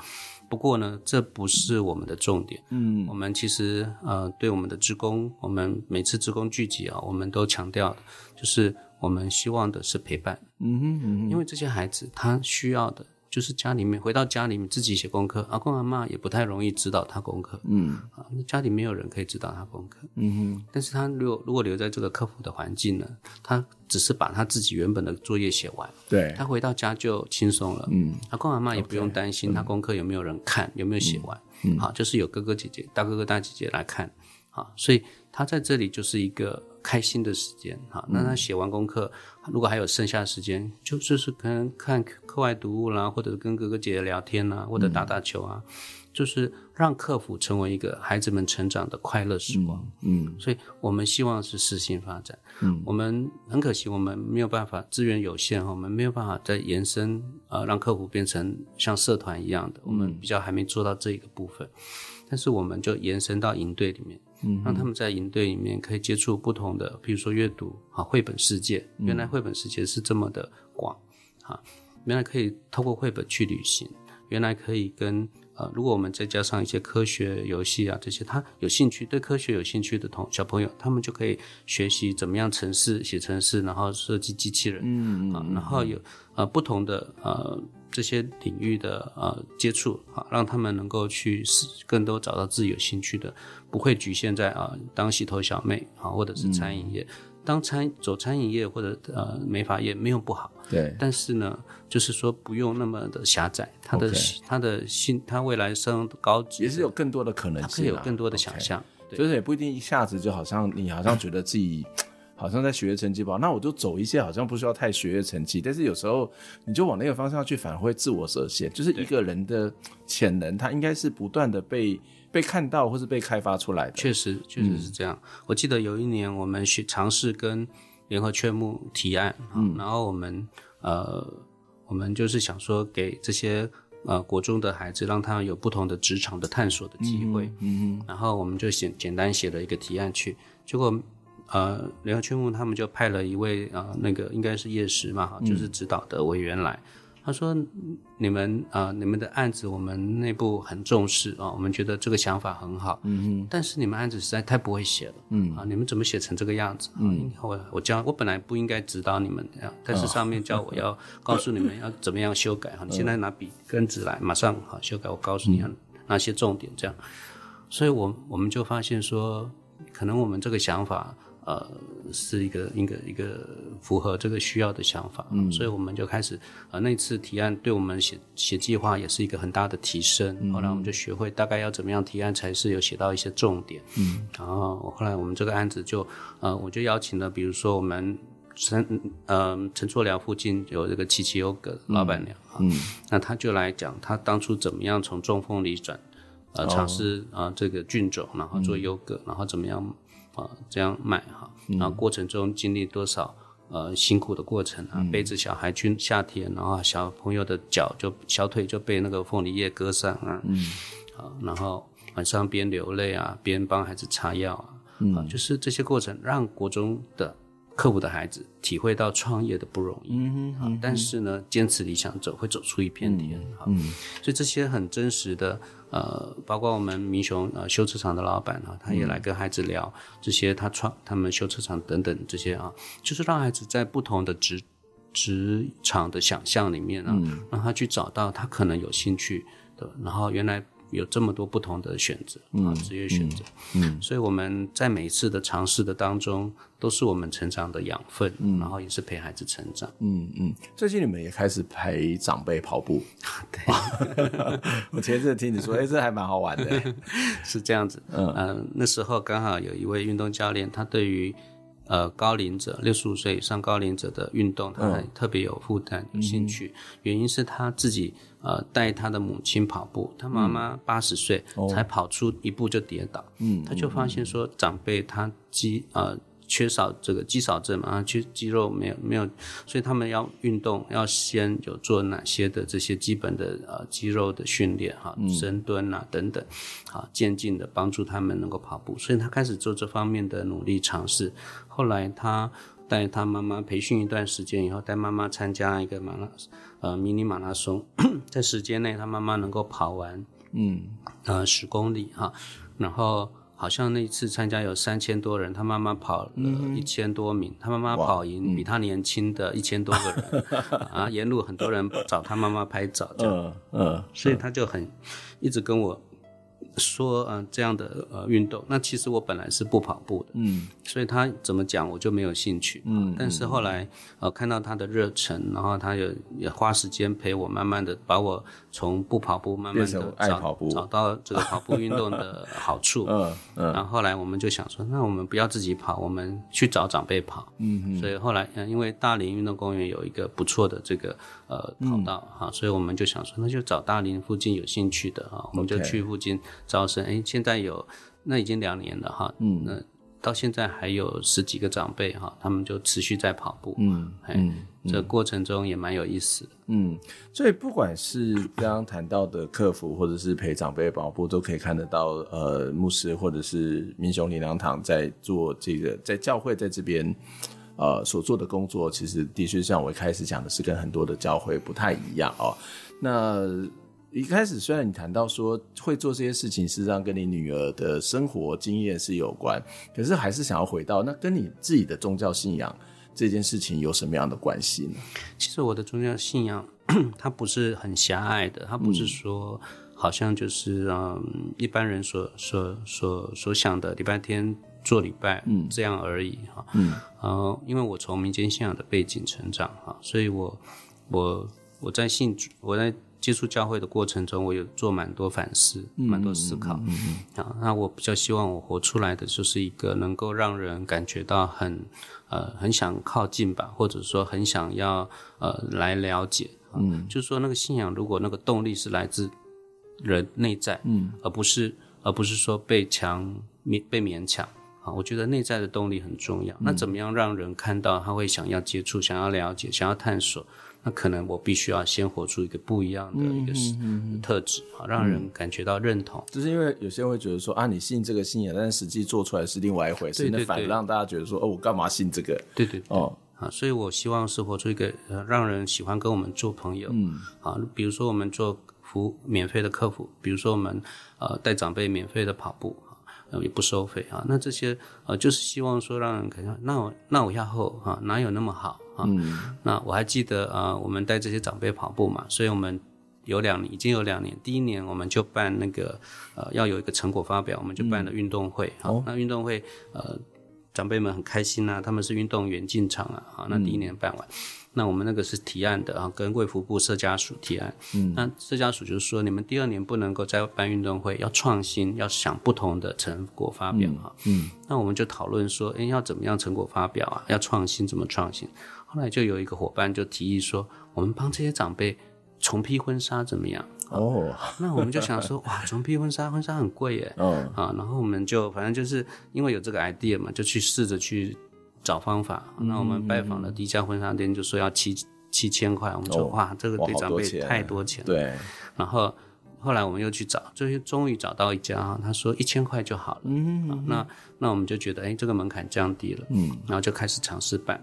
不过呢，这不是我们的重点。嗯，我们其实呃，对我们的职工，我们每次职工聚集啊，我们都强调就是我们希望的是陪伴。嗯哼，嗯哼，因为这些孩子他需要的。就是家里面回到家里面自己写功课，阿公阿妈也不太容易指导他功课，嗯，啊，家里没有人可以指导他功课，嗯哼。但是他如果如果留在这个课辅的环境呢，他只是把他自己原本的作业写完，对，他回到家就轻松了，嗯，阿公阿妈也不用担心他功课有没有人看，有没有写完，嗯，好，就是有哥哥姐姐、大哥哥大姐姐来看，好，所以他在这里就是一个。开心的时间。哈，那他写完功课，嗯、如果还有剩下的时间，就就是可能看课外读物啦，或者跟哥哥姐姐聊天啦，或者打打球啊，嗯、就是让课辅成为一个孩子们成长的快乐时光。嗯，嗯，所以我们希望是适性发展。嗯，我们很可惜，我们没有办法，资源有限，我们没有办法再延伸啊、呃，让课辅变成像社团一样的，我们比较还没做到这一个部分。但是我们就延伸到营队里面。嗯，让他们在营队里面可以接触不同的，比如说阅读啊，绘本世界，原来绘本世界是这么的广啊，原来可以透过绘本去旅行，原来可以跟呃，如果我们再加上一些科学游戏啊这些，他有兴趣对科学有兴趣的同小朋友，他们就可以学习怎么样程式写程式，然后设计机器人，嗯啊，然后有呃不同的呃。这些领域的呃接触啊，让他们能够去更多找到自己有兴趣的，不会局限在啊当洗头小妹啊，或者是餐饮业，嗯、当餐走餐饮业或者呃美发业没有不好，对，但是呢，就是说不用那么的狭窄，他的他的心他未来升高级也是有更多的可能性，他可以有更多的想象就是也不一定一下子就好像你好像觉得自己。好像在学业成绩不好，那我就走一些好像不需要太学业成绩，但是有时候你就往那个方向去，反而会自我设限。就是一个人的潜能，他应该是不断的被被看到或是被开发出来的。确实，确实是这样。嗯、我记得有一年我们去尝试跟联合劝募提案，嗯，然后我们呃，我们就是想说给这些。呃，国中的孩子让他们有不同的职场的探索的机会，嗯嗯，然后我们就写简单写了一个提案去，结果呃，联合劝募他们就派了一位呃，那个应该是叶师嘛，哈，就是指导的委员来。嗯他说：“你们啊、呃，你们的案子我们内部很重视啊、哦，我们觉得这个想法很好。嗯嗯，但是你们案子实在太不会写了。嗯啊，你们怎么写成这个样子？嗯，我我教我本来不应该指导你们的，但是上面叫我要告诉你们要怎么样修改哈。你现在拿笔跟纸来，马上好修改。我告诉你哪些重点这样。所以我我们就发现说，可能我们这个想法。”呃，是一个一个一个符合这个需要的想法，嗯，所以我们就开始，呃，那次提案对我们写写计划也是一个很大的提升。嗯，后来我们就学会大概要怎么样提案才是有写到一些重点，嗯，然后后来我们这个案子就，呃，我就邀请了，比如说我们陈呃陈厝寮附近有这个七七优格老板娘，嗯，那他就来讲他当初怎么样从种凤梨转，呃，尝试啊这个菌种，然后做优格，嗯，然后怎么样。啊，这样卖哈，然后过程中经历多少呃辛苦的过程啊，背着小孩去夏天，然后小朋友的脚就小腿就被那个凤梨叶割伤啊，嗯，啊，然后晚上边流泪啊，边帮孩子擦药啊，嗯，就是这些过程让国中的。刻苦的孩子体会到创业的不容易，嗯哼，嗯，但是呢，坚持理想走会走出一片天，嗯，所以这些很真实的，呃，包括我们民雄呃修车厂的老板哈，他也来跟孩子聊这些他创他们修车厂等等这些啊，就是让孩子在不同的职职场的想象里面啊，让他去找到他可能有兴趣的，然后原来。有这么多不同的选择啊，职业选择，嗯，嗯，所以我们在每一次的尝试的当中，都是我们成长的养分，嗯，然后也是陪孩子成长，嗯嗯。最近你们也开始陪长辈跑步，对，我前一阵听你说，哎、欸，这还蛮好玩的，是这样子，嗯、呃、那时候刚好有一位运动教练，他对于。呃，高龄者六十五岁以上高龄者的运动，他还特别有负担、有兴趣。原因是他自己呃带他的母亲跑步，他妈妈八十岁才跑出一步就跌倒，嗯，他就发现说长辈他肌呃。缺少这个肌少症嘛，啊，缺肌肉没有没有，所以他们要运动，要先有做哪些的这些基本的呃肌肉的训练哈，深蹲啊等等，啊渐进的帮助他们能够跑步，所以他开始做这方面的努力尝试。后来他带他妈妈培训一段时间以后，带妈妈参加一个马拉呃迷你马拉松，在时间内他妈妈能够跑完嗯呃十公里哈，然后。好像那一次参加有三千多人，他妈妈跑了一千多名，嗯、他妈妈跑赢比他年轻的一千多个人，嗯、啊，沿路很多人找他妈妈拍照，这样，嗯，嗯，所以他就很一直跟我。说嗯、呃、这样的呃运动，那其实我本来是不跑步的，嗯，所以他怎么讲我就没有兴趣，嗯，但是后来呃看到他的热忱，然后他也也花时间陪我，慢慢的把我从不跑步慢慢的爱跑步，找到这个跑步运动的好处，嗯嗯，然后后来我们就想说，那我们不要自己跑，我们去找长辈跑，嗯嗯，所以后来因为大林运动公园有一个不错的这个呃跑道哈，所以我们就想说，那就找大林附近有兴趣的啊，我们就去附近。招生哎，现在有那已经两年了哈，嗯，那到现在还有十几个长辈哈，他们就持续在跑步，嗯嗯，这过程中也蛮有意思。的，嗯，所以不管是刚刚谈到的客服，或者是陪长辈跑步，都可以看得到，呃，牧师或者是民雄灵粮堂在做这个，在教会在这边，呃，所做的工作，其实的确像我一开始讲的是跟很多的教会不太一样哦，那。一开始虽然你谈到说会做这些事情，实际上跟你女儿的生活经验是有关，可是还是想要回到那跟你自己的宗教信仰这件事情有什么样的关系呢？其实我的宗教信仰 它不是很狭隘的，它不是说好像就是嗯一般人所所所所想的礼拜天做礼拜嗯这样而已哈嗯呃因为我从民间信仰的背景成长哈，所以我我我在信主我在。接触教会的过程中，我有做蛮多反思，蛮多思考。嗯嗯。啊，那我比较希望我活出来的就是一个能够让人感觉到很呃很想靠近吧，或者说很想要呃来了解。嗯。就是说那个信仰，如果那个动力是来自人内在，嗯，而不是而不是说被强勉被勉强。我觉得内在的动力很重要。那怎么样让人看到他会想要接触、想要了解、想要探索？那可能我必须要先活出一个不一样的一个特质啊，让人感觉到认同。就是因为有些人会觉得说啊，你信这个信仰，但是实际做出来是另外一回事，那反而让大家觉得说哦，我干嘛信这个？对对哦啊，所以我希望是活出一个呃，让人喜欢跟我们做朋友。嗯啊，比如说我们做服免费的客服，比如说我们呃带长辈免费的跑步。啊，也不收费啊，那这些呃，就是希望说让人感觉，那我那我要后啊，哪有那么好啊？嗯，那我还记得啊，我们带这些长辈跑步嘛，所以我们有两年，已经有两年，第一年我们就办那个呃，要有一个成果发表，我们就办了运动会，好、那运动会呃，长辈们很开心啊，他们是运动员进场啊，好，那第一年办完。嗯那我们那个是提案的啊，跟卫福部社家属提案。嗯，那社家属就是说，你们第二年不能够再办运动会，要创新，要想不同的成果发表啊。嗯，嗯，那我们就讨论说，哎，要怎么样成果发表啊？要创新，怎么创新？后来就有一个伙伴就提议说，我们帮这些长辈重批婚纱怎么样？哦，那我们就想说，哇，重批婚纱，婚纱很贵耶。哦，啊，然后我们就反正就是因为有这个 idea 嘛，就去试着去。找方法，那我们拜访了第一家婚纱店，就说要七七千块。我们说哇，这个对长辈太多钱。对。然后后来我们又去找，就终于找到一家，他说一千块就好了。嗯。那那我们就觉得，哎，这个门槛降低了。嗯。然后就开始尝试办。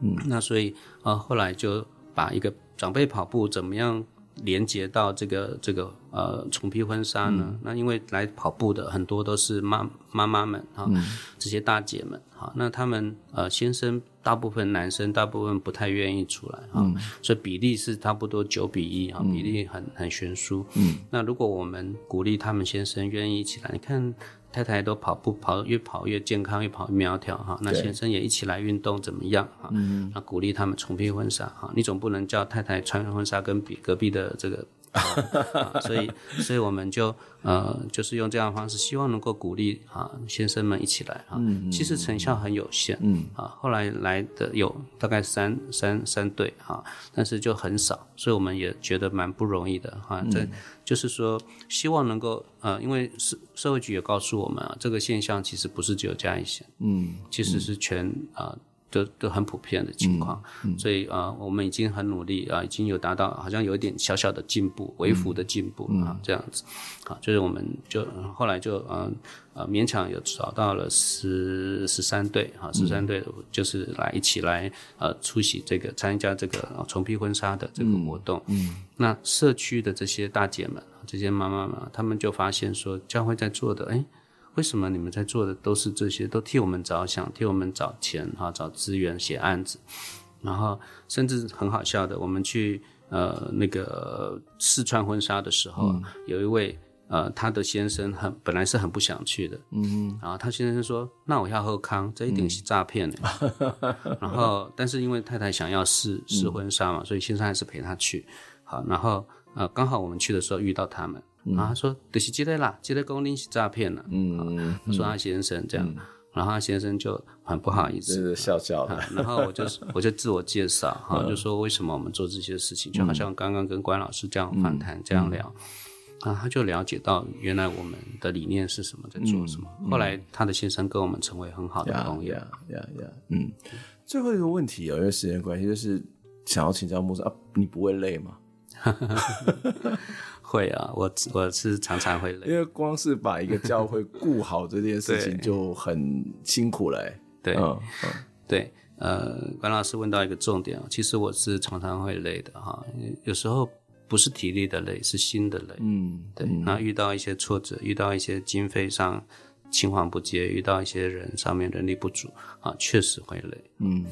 嗯。那所以呃，后来就把一个长辈跑步怎么样连接到这个这个呃重披婚纱呢？嗯、那因为来跑步的很多都是妈妈妈们哈，嗯、这些大姐们哈，那他们呃先生大部分男生大部分不太愿意出来哈，嗯、所以比例是差不多九比一哈，比例很很悬殊。嗯，那如果我们鼓励他们先生愿意一起来，你看。太太都跑步跑越跑越健康，越跑越苗条哈。那先生也一起来运动怎么样哈？嗯，那鼓励他们重披婚纱哈。你总不能叫太太穿婚纱跟比隔壁的这个。啊、所以，所以我们就呃，就是用这样的方式，希望能够鼓励啊先生们一起来啊。嗯，其实成效很有限。嗯啊，后来来的有大概三三三对啊，但是就很少，所以我们也觉得蛮不容易的哈。这、嗯、就是说，希望能够呃，因为社社会局也告诉我们啊，这个现象其实不是只有嘉义县，嗯，其实是全啊。都都很普遍的情况，嗯。嗯、所以啊、呃，我们已经很努力啊，已经有达到好像有一点小小的进步，微幅的进步、嗯、啊，这样子，啊，就是我们就后来就嗯呃勉强有找到了十十三对啊，十三对就是来一起来呃出席这个参加这个重披婚纱的这个活动，嗯，嗯。那社区的这些大姐们，这些妈妈们，她们就发现说教会在做的，哎。为什么你们在做的都是这些，都替我们着想，替我们找钱哈，找资源写案子，然后甚至很好笑的，我们去呃那个试穿婚纱的时候，嗯、有一位呃他的先生很本来是很不想去的，嗯。哼，然后他先生说，那我要喝康，这一定是诈骗的，嗯、然后但是因为太太想要试试婚纱嘛，嗯、所以先生还是陪他去，好，然后呃刚好我们去的时候遇到他们。然后他说：“就是这个啦，这个公领是诈骗了。”嗯，他说他先生这样，嗯、然后他先生就很不好意思，是笑笑的。然后我就 我就自我介绍哈，就说为什么我们做这些事情，就好像刚刚跟关老师这样访谈这样聊，啊，他就了解到原来我们的理念是什么，在做什么。后来他的先生跟我们成为很好的朋友。呀呀呀，嗯。最后一个问题哦，因为时间关系，就是想要请教牧师啊，你不会累吗？会啊，我我是常常会累，因为光是把一个教会顾好这件事情 就很辛苦了。对，对，呃，关老师问到一个重点啊，其实我是常常会累的哈，有时候不是体力的累，是心的累。嗯，对，那遇到一些挫折，遇到一些经费上青黄不接，遇到一些人上面人力不足啊，确实会累。嗯，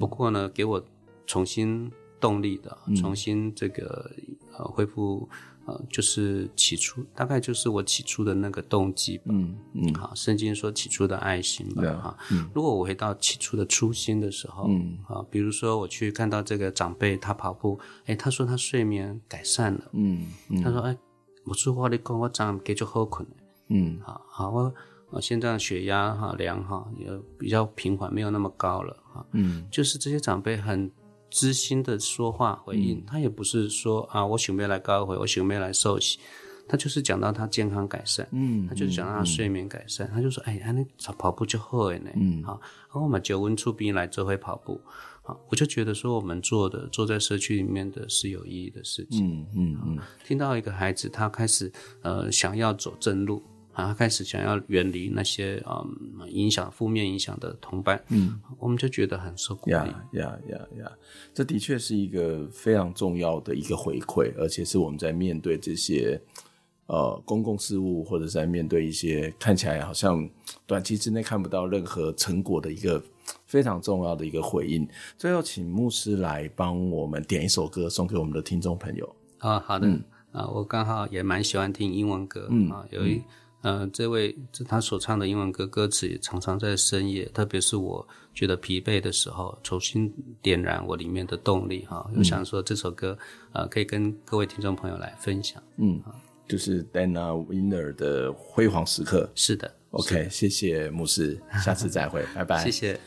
不过呢，给我重新动力的，重新这个呃恢复。呃，就是起初大概就是我起初的那个动机吧。嗯嗯，好，圣经说起初的爱心吧。哈、嗯，如果我回到起初的初心的时候，嗯，啊，比如说我去看到这个长辈他跑步，哎，他说他睡眠改善了。嗯，嗯他说哎，我说话你跟我讲，给就好困。嗯，好好我我现在血压哈量哈也比较平缓，没有那么高了。哈，嗯，就是这些长辈很。知心的说话回应，嗯、他也不是说啊，我准备来高回，我准备来受洗，他就是讲到他健康改善，嗯，他就是讲到他睡眠改善，嗯、他就说，哎，那跑跑步就好呢，嗯，好，然后我们九温出兵来这回跑步，好，我就觉得说我们做的坐在社区里面的是有意义的事情，嗯嗯嗯，听到一个孩子他开始呃想要走正路。啊，开始想要远离那些嗯影响负面影响的同伴，嗯，我们就觉得很受鼓励。呀呀呀呀，这的确是一个非常重要的一个回馈，而且是我们在面对这些呃公共事务，或者在面对一些看起来好像短期之内看不到任何成果的一个非常重要的一个回应。最后，请牧师来帮我们点一首歌送给我们的听众朋友。啊，好的，嗯、啊，我刚好也蛮喜欢听英文歌，嗯啊，有一。呃，这位这他所唱的英文歌歌词也常常在深夜，特别是我觉得疲惫的时候，重新点燃我里面的动力哈。我、嗯、想说这首歌呃，可以跟各位听众朋友来分享。嗯，就是 Dana Winer 的辉煌时刻。是的，OK，谢谢牧师，下次再会，拜拜。谢谢。